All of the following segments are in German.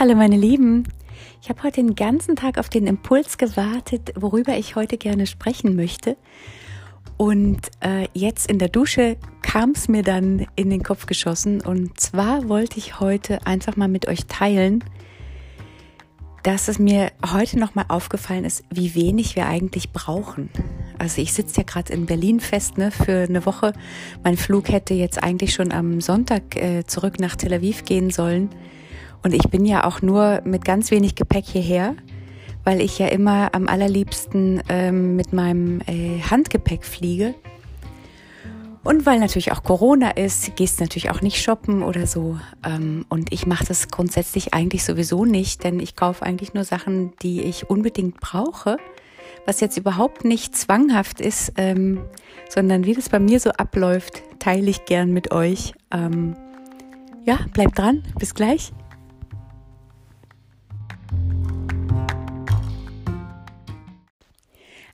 Hallo meine Lieben. Ich habe heute den ganzen Tag auf den Impuls gewartet, worüber ich heute gerne sprechen möchte. Und äh, jetzt in der Dusche kam es mir dann in den Kopf geschossen. Und zwar wollte ich heute einfach mal mit euch teilen, dass es mir heute nochmal aufgefallen ist, wie wenig wir eigentlich brauchen. Also ich sitze ja gerade in Berlin fest ne, für eine Woche. Mein Flug hätte jetzt eigentlich schon am Sonntag äh, zurück nach Tel Aviv gehen sollen. Und ich bin ja auch nur mit ganz wenig Gepäck hierher weil ich ja immer am allerliebsten ähm, mit meinem äh, Handgepäck fliege. Und weil natürlich auch Corona ist, gehst natürlich auch nicht shoppen oder so. Ähm, und ich mache das grundsätzlich eigentlich sowieso nicht, denn ich kaufe eigentlich nur Sachen, die ich unbedingt brauche, was jetzt überhaupt nicht zwanghaft ist, ähm, sondern wie das bei mir so abläuft, teile ich gern mit euch. Ähm, ja, bleibt dran, bis gleich.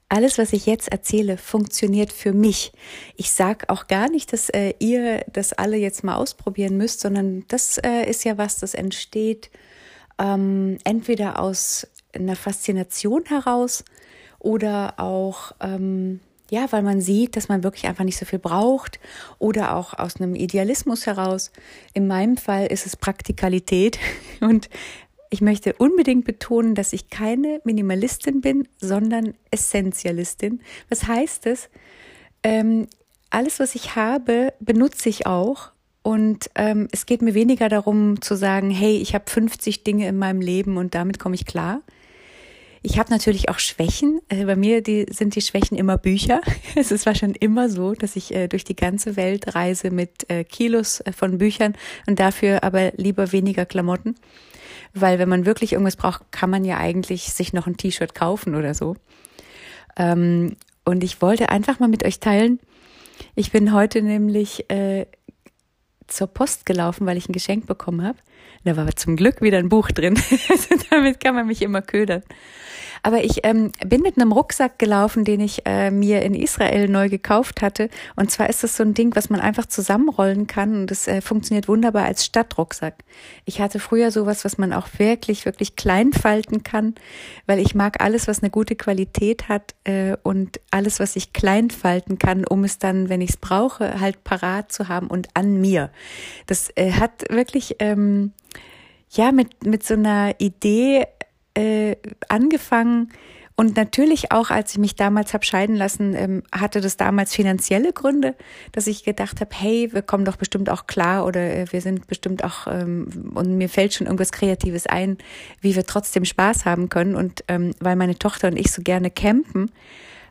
Alles, was ich jetzt erzähle, funktioniert für mich. Ich sage auch gar nicht, dass äh, ihr das alle jetzt mal ausprobieren müsst, sondern das äh, ist ja was, das entsteht ähm, entweder aus einer Faszination heraus oder auch ähm, ja, weil man sieht, dass man wirklich einfach nicht so viel braucht oder auch aus einem Idealismus heraus. In meinem Fall ist es Praktikalität und ich möchte unbedingt betonen, dass ich keine Minimalistin bin, sondern Essentialistin. Was heißt es? Ähm, alles, was ich habe, benutze ich auch. Und ähm, es geht mir weniger darum zu sagen, hey, ich habe 50 Dinge in meinem Leben und damit komme ich klar. Ich habe natürlich auch Schwächen. Äh, bei mir die, sind die Schwächen immer Bücher. Es ist war schon immer so, dass ich äh, durch die ganze Welt reise mit äh, Kilos äh, von Büchern und dafür aber lieber weniger Klamotten weil wenn man wirklich irgendwas braucht, kann man ja eigentlich sich noch ein T-Shirt kaufen oder so. Ähm, und ich wollte einfach mal mit euch teilen. Ich bin heute nämlich äh, zur Post gelaufen, weil ich ein Geschenk bekommen habe. Da war zum Glück wieder ein Buch drin. Damit kann man mich immer ködern. Aber ich ähm, bin mit einem Rucksack gelaufen, den ich äh, mir in Israel neu gekauft hatte. Und zwar ist das so ein Ding, was man einfach zusammenrollen kann und das äh, funktioniert wunderbar als Stadtrucksack. Ich hatte früher sowas, was man auch wirklich, wirklich klein falten kann, weil ich mag alles, was eine gute Qualität hat äh, und alles, was ich klein falten kann, um es dann, wenn ich es brauche, halt parat zu haben und an mir. Das äh, hat wirklich ähm, ja mit mit so einer Idee äh, angefangen und natürlich auch, als ich mich damals habe scheiden lassen, ähm, hatte das damals finanzielle Gründe, dass ich gedacht habe, hey, wir kommen doch bestimmt auch klar oder äh, wir sind bestimmt auch ähm, und mir fällt schon irgendwas Kreatives ein, wie wir trotzdem Spaß haben können. Und ähm, weil meine Tochter und ich so gerne campen,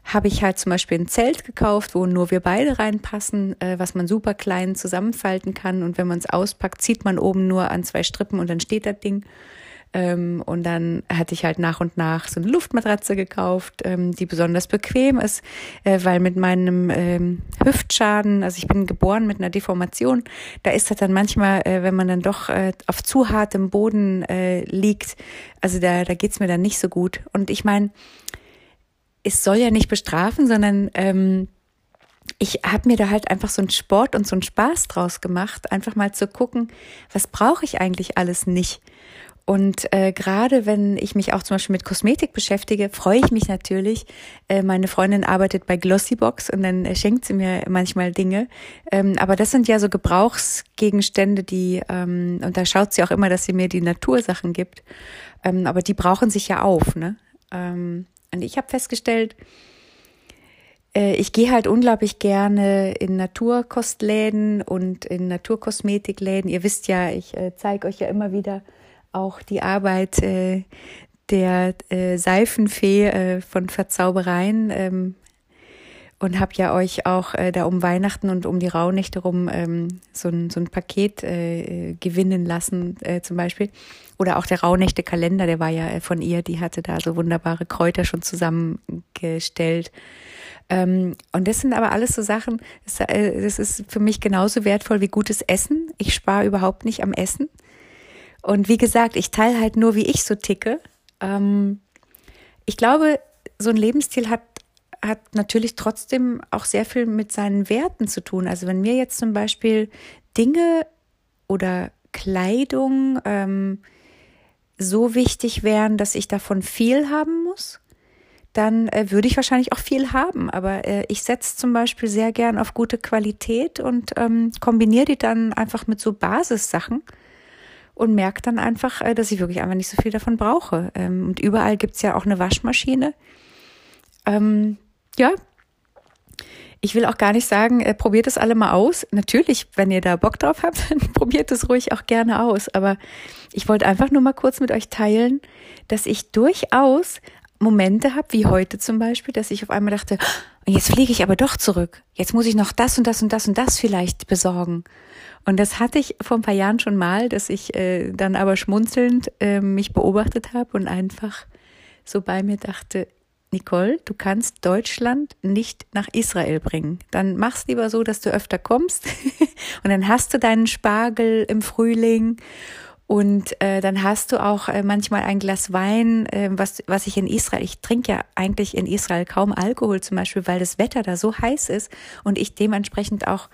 habe ich halt zum Beispiel ein Zelt gekauft, wo nur wir beide reinpassen, äh, was man super klein zusammenfalten kann. Und wenn man es auspackt, zieht man oben nur an zwei Strippen und dann steht das Ding. Ähm, und dann hatte ich halt nach und nach so eine Luftmatratze gekauft, ähm, die besonders bequem ist, äh, weil mit meinem ähm, Hüftschaden, also ich bin geboren mit einer Deformation, da ist das dann manchmal, äh, wenn man dann doch äh, auf zu hartem Boden äh, liegt, also da, da geht's mir dann nicht so gut. Und ich meine, es soll ja nicht bestrafen, sondern ähm, ich habe mir da halt einfach so einen Sport und so einen Spaß draus gemacht, einfach mal zu gucken, was brauche ich eigentlich alles nicht. Und äh, gerade wenn ich mich auch zum Beispiel mit Kosmetik beschäftige, freue ich mich natürlich. Äh, meine Freundin arbeitet bei Glossybox und dann äh, schenkt sie mir manchmal Dinge. Ähm, aber das sind ja so Gebrauchsgegenstände, die, ähm, und da schaut sie auch immer, dass sie mir die Natursachen gibt. Ähm, aber die brauchen sich ja auf. Ne? Ähm, und ich habe festgestellt, äh, ich gehe halt unglaublich gerne in Naturkostläden und in Naturkosmetikläden. Ihr wisst ja, ich äh, zeige euch ja immer wieder auch die Arbeit äh, der äh, Seifenfee äh, von Verzaubereien ähm, und habe ja euch auch äh, da um Weihnachten und um die Rauhnächte rum ähm, so, ein, so ein Paket äh, gewinnen lassen äh, zum Beispiel. Oder auch der Rauhnächte-Kalender, der war ja äh, von ihr, die hatte da so wunderbare Kräuter schon zusammengestellt. Ähm, und das sind aber alles so Sachen, das, äh, das ist für mich genauso wertvoll wie gutes Essen. Ich spare überhaupt nicht am Essen. Und wie gesagt, ich teile halt nur, wie ich so ticke. Ähm, ich glaube, so ein Lebensstil hat, hat natürlich trotzdem auch sehr viel mit seinen Werten zu tun. Also wenn mir jetzt zum Beispiel Dinge oder Kleidung ähm, so wichtig wären, dass ich davon viel haben muss, dann äh, würde ich wahrscheinlich auch viel haben. Aber äh, ich setze zum Beispiel sehr gern auf gute Qualität und ähm, kombiniere die dann einfach mit so Basissachen und merke dann einfach, äh, dass ich wirklich einfach nicht so viel davon brauche. Ähm, und überall gibt's ja auch eine Waschmaschine. Ähm, ja, ich will auch gar nicht sagen, äh, probiert es alle mal aus. Natürlich, wenn ihr da Bock drauf habt, dann probiert es ruhig auch gerne aus. Aber ich wollte einfach nur mal kurz mit euch teilen, dass ich durchaus Momente habe, wie heute zum Beispiel, dass ich auf einmal dachte, oh, jetzt fliege ich aber doch zurück. Jetzt muss ich noch das und das und das und das vielleicht besorgen. Und das hatte ich vor ein paar Jahren schon mal, dass ich äh, dann aber schmunzelnd äh, mich beobachtet habe und einfach so bei mir dachte, Nicole, du kannst Deutschland nicht nach Israel bringen. Dann mach's lieber so, dass du öfter kommst und dann hast du deinen Spargel im Frühling und äh, dann hast du auch äh, manchmal ein Glas Wein, äh, was, was ich in Israel, ich trinke ja eigentlich in Israel kaum Alkohol zum Beispiel, weil das Wetter da so heiß ist und ich dementsprechend auch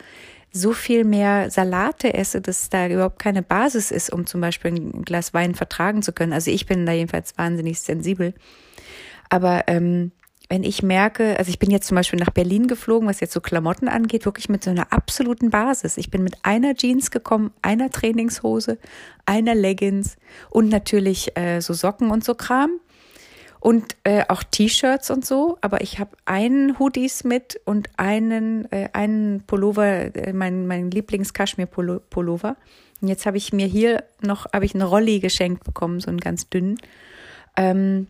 so viel mehr Salate esse, dass da überhaupt keine Basis ist, um zum Beispiel ein Glas Wein vertragen zu können. Also ich bin da jedenfalls wahnsinnig sensibel. Aber ähm, wenn ich merke, also ich bin jetzt zum Beispiel nach Berlin geflogen, was jetzt so Klamotten angeht, wirklich mit so einer absoluten Basis. Ich bin mit einer Jeans gekommen, einer Trainingshose, einer Leggings und natürlich äh, so Socken und so Kram und äh, auch T-Shirts und so. Aber ich habe einen Hoodies mit und einen äh, einen Pullover, äh, mein mein Lieblings-Kaschmir-Pullover. Und jetzt habe ich mir hier noch habe ich einen Rolli geschenkt bekommen, so einen ganz dünnen. Ähm,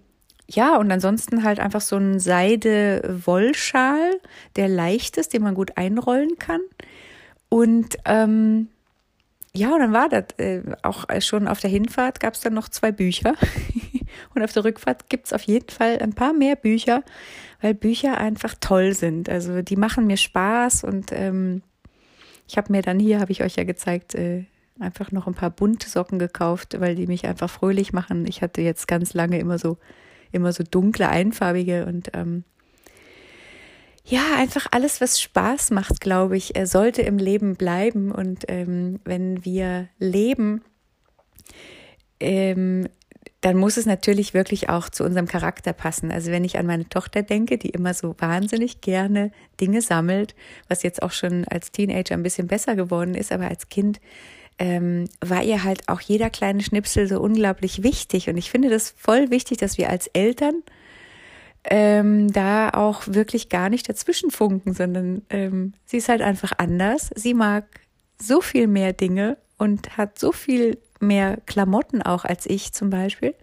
ja, und ansonsten halt einfach so ein Seide-Wollschal, der leicht ist, den man gut einrollen kann. Und ähm, ja, und dann war das äh, auch schon auf der Hinfahrt gab es dann noch zwei Bücher. und auf der Rückfahrt gibt es auf jeden Fall ein paar mehr Bücher, weil Bücher einfach toll sind. Also die machen mir Spaß und ähm, ich habe mir dann hier, habe ich euch ja gezeigt, äh, einfach noch ein paar bunte Socken gekauft, weil die mich einfach fröhlich machen. Ich hatte jetzt ganz lange immer so immer so dunkle, einfarbige und ähm, ja, einfach alles, was Spaß macht, glaube ich, sollte im Leben bleiben. Und ähm, wenn wir leben, ähm, dann muss es natürlich wirklich auch zu unserem Charakter passen. Also wenn ich an meine Tochter denke, die immer so wahnsinnig gerne Dinge sammelt, was jetzt auch schon als Teenager ein bisschen besser geworden ist, aber als Kind ähm, war ihr halt auch jeder kleine Schnipsel so unglaublich wichtig. Und ich finde das voll wichtig, dass wir als Eltern ähm, da auch wirklich gar nicht dazwischen funken, sondern ähm, sie ist halt einfach anders. Sie mag so viel mehr Dinge und hat so viel mehr Klamotten auch als ich zum Beispiel.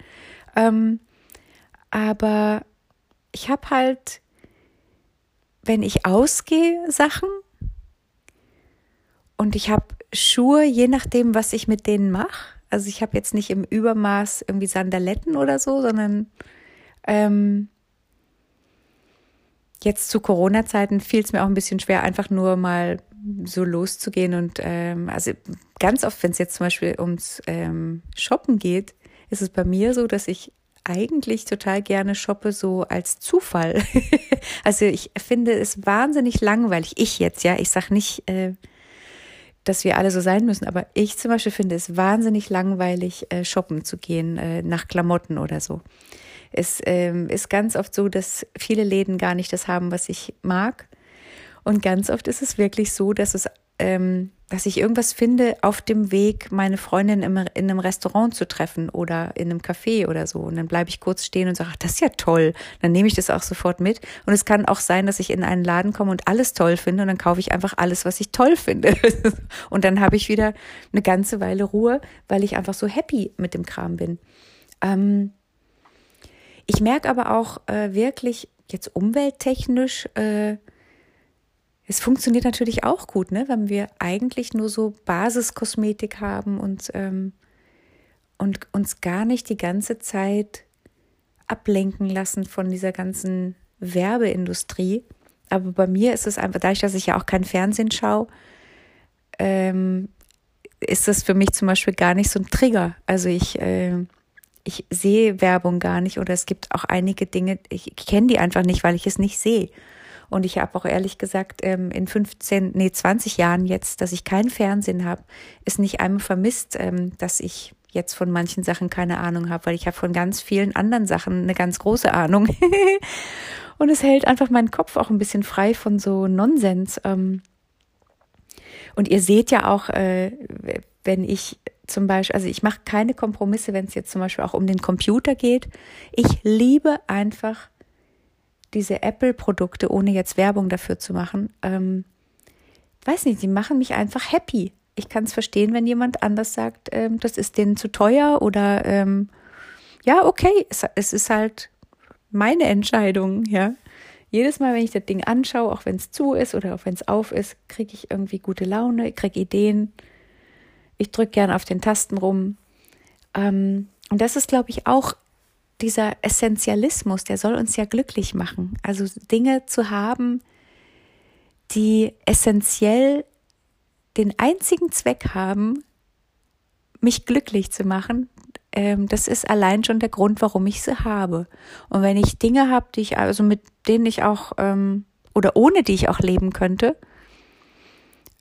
Ähm, aber ich habe halt, wenn ich ausgehe, Sachen und ich habe Schuhe, je nachdem, was ich mit denen mache. Also ich habe jetzt nicht im Übermaß irgendwie Sandaletten oder so, sondern ähm, jetzt zu Corona-Zeiten fiel es mir auch ein bisschen schwer, einfach nur mal so loszugehen. Und ähm, also ganz oft, wenn es jetzt zum Beispiel ums ähm, Shoppen geht, ist es bei mir so, dass ich eigentlich total gerne shoppe, so als Zufall. also ich finde es wahnsinnig langweilig. Ich jetzt, ja, ich sag nicht, äh, dass wir alle so sein müssen. Aber ich zum Beispiel finde es wahnsinnig langweilig, äh, shoppen zu gehen äh, nach Klamotten oder so. Es ähm, ist ganz oft so, dass viele Läden gar nicht das haben, was ich mag. Und ganz oft ist es wirklich so, dass es ähm, dass ich irgendwas finde auf dem Weg, meine Freundin im, in einem Restaurant zu treffen oder in einem Café oder so. Und dann bleibe ich kurz stehen und sage, ach, das ist ja toll. Dann nehme ich das auch sofort mit. Und es kann auch sein, dass ich in einen Laden komme und alles toll finde und dann kaufe ich einfach alles, was ich toll finde. und dann habe ich wieder eine ganze Weile Ruhe, weil ich einfach so happy mit dem Kram bin. Ähm, ich merke aber auch äh, wirklich jetzt umwelttechnisch, äh, es funktioniert natürlich auch gut, ne, wenn wir eigentlich nur so Basiskosmetik haben und, ähm, und uns gar nicht die ganze Zeit ablenken lassen von dieser ganzen Werbeindustrie. Aber bei mir ist es einfach, dadurch, dass ich ja auch kein Fernsehen schaue, ähm, ist das für mich zum Beispiel gar nicht so ein Trigger. Also ich, äh, ich sehe Werbung gar nicht oder es gibt auch einige Dinge, ich kenne die einfach nicht, weil ich es nicht sehe. Und ich habe auch ehrlich gesagt, ähm, in 15, nee, 20 Jahren jetzt, dass ich kein Fernsehen habe, ist nicht einmal vermisst, ähm, dass ich jetzt von manchen Sachen keine Ahnung habe, weil ich habe von ganz vielen anderen Sachen eine ganz große Ahnung. und es hält einfach meinen Kopf auch ein bisschen frei von so Nonsens. Ähm. Und ihr seht ja auch, äh, wenn ich zum Beispiel, also ich mache keine Kompromisse, wenn es jetzt zum Beispiel auch um den Computer geht. Ich liebe einfach diese Apple-Produkte, ohne jetzt Werbung dafür zu machen. Ähm, weiß nicht, die machen mich einfach happy. Ich kann es verstehen, wenn jemand anders sagt, ähm, das ist denen zu teuer oder ähm, ja, okay, es, es ist halt meine Entscheidung, ja. Jedes Mal, wenn ich das Ding anschaue, auch wenn es zu ist oder auch wenn es auf ist, kriege ich irgendwie gute Laune, kriege Ideen. Ich drücke gern auf den Tasten rum. Ähm, und das ist, glaube ich, auch dieser Essentialismus, der soll uns ja glücklich machen. Also Dinge zu haben, die essentiell den einzigen Zweck haben, mich glücklich zu machen, ähm, das ist allein schon der Grund, warum ich sie habe. Und wenn ich Dinge habe, die ich also mit denen ich auch ähm, oder ohne die ich auch leben könnte,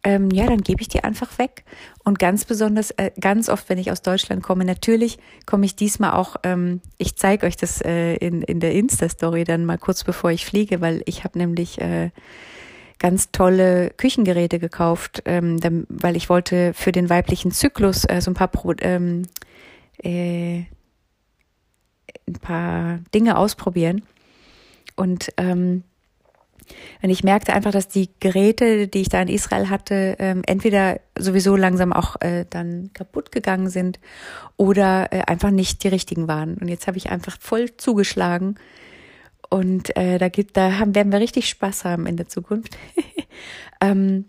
ähm, ja, dann gebe ich die einfach weg. Und ganz besonders, äh, ganz oft, wenn ich aus Deutschland komme, natürlich komme ich diesmal auch, ähm, ich zeige euch das äh, in, in der Insta-Story dann mal kurz bevor ich fliege, weil ich habe nämlich äh, ganz tolle Küchengeräte gekauft, ähm, dann, weil ich wollte für den weiblichen Zyklus äh, so ein paar Pro, ähm, äh, ein paar Dinge ausprobieren. Und ähm, und ich merkte einfach, dass die Geräte, die ich da in Israel hatte, ähm, entweder sowieso langsam auch äh, dann kaputt gegangen sind oder äh, einfach nicht die richtigen waren. Und jetzt habe ich einfach voll zugeschlagen. Und äh, da gibt, da haben, werden wir richtig Spaß haben in der Zukunft. ähm,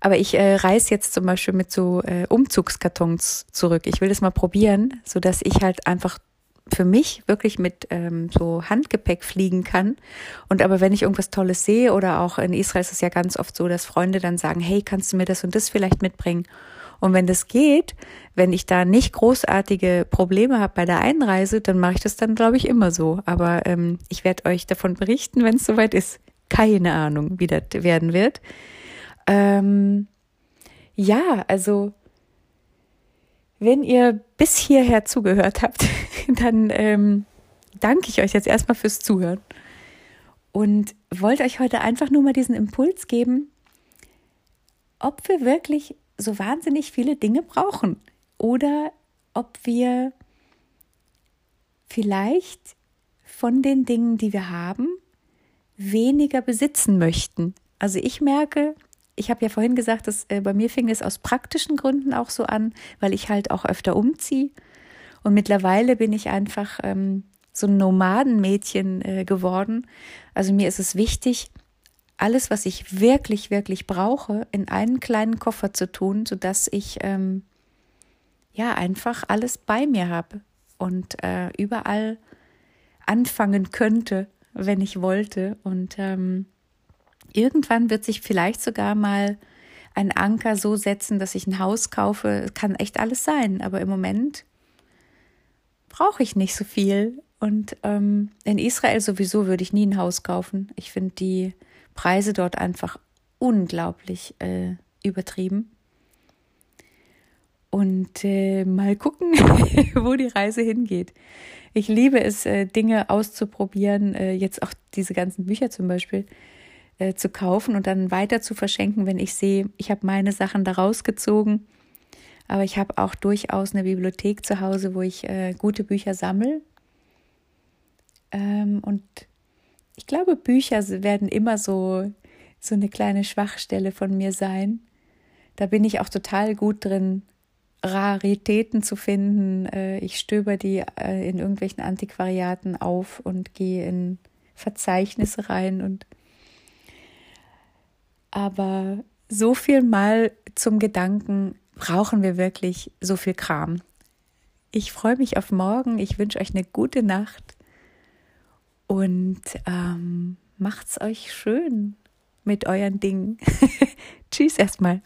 aber ich äh, reise jetzt zum Beispiel mit so äh, Umzugskartons zurück. Ich will das mal probieren, so dass ich halt einfach für mich wirklich mit ähm, so Handgepäck fliegen kann. Und aber wenn ich irgendwas Tolles sehe oder auch in Israel ist es ja ganz oft so, dass Freunde dann sagen, hey, kannst du mir das und das vielleicht mitbringen? Und wenn das geht, wenn ich da nicht großartige Probleme habe bei der Einreise, dann mache ich das dann, glaube ich, immer so. Aber ähm, ich werde euch davon berichten, wenn es soweit ist. Keine Ahnung, wie das werden wird. Ähm, ja, also wenn ihr bis hierher zugehört habt, dann ähm, danke ich euch jetzt erstmal fürs Zuhören und wollte euch heute einfach nur mal diesen Impuls geben, ob wir wirklich so wahnsinnig viele Dinge brauchen oder ob wir vielleicht von den Dingen, die wir haben, weniger besitzen möchten. Also ich merke, ich habe ja vorhin gesagt, dass äh, bei mir fing es aus praktischen Gründen auch so an, weil ich halt auch öfter umziehe. Und mittlerweile bin ich einfach ähm, so ein Nomadenmädchen äh, geworden. Also mir ist es wichtig, alles, was ich wirklich, wirklich brauche, in einen kleinen Koffer zu tun, sodass ich ähm, ja einfach alles bei mir habe und äh, überall anfangen könnte, wenn ich wollte. Und ähm, irgendwann wird sich vielleicht sogar mal ein Anker so setzen, dass ich ein Haus kaufe. Kann echt alles sein, aber im Moment brauche ich nicht so viel. Und ähm, in Israel sowieso würde ich nie ein Haus kaufen. Ich finde die Preise dort einfach unglaublich äh, übertrieben. Und äh, mal gucken, wo die Reise hingeht. Ich liebe es, äh, Dinge auszuprobieren, äh, jetzt auch diese ganzen Bücher zum Beispiel äh, zu kaufen und dann weiter zu verschenken, wenn ich sehe, ich habe meine Sachen da rausgezogen. Aber ich habe auch durchaus eine Bibliothek zu Hause, wo ich äh, gute Bücher sammle. Ähm, und ich glaube, Bücher werden immer so, so eine kleine Schwachstelle von mir sein. Da bin ich auch total gut drin, Raritäten zu finden. Äh, ich stöber die äh, in irgendwelchen Antiquariaten auf und gehe in Verzeichnisse rein und aber so viel mal zum Gedanken, brauchen wir wirklich so viel Kram? Ich freue mich auf morgen. Ich wünsche euch eine gute Nacht und ähm, macht's euch schön mit euren Dingen. Tschüss erstmal.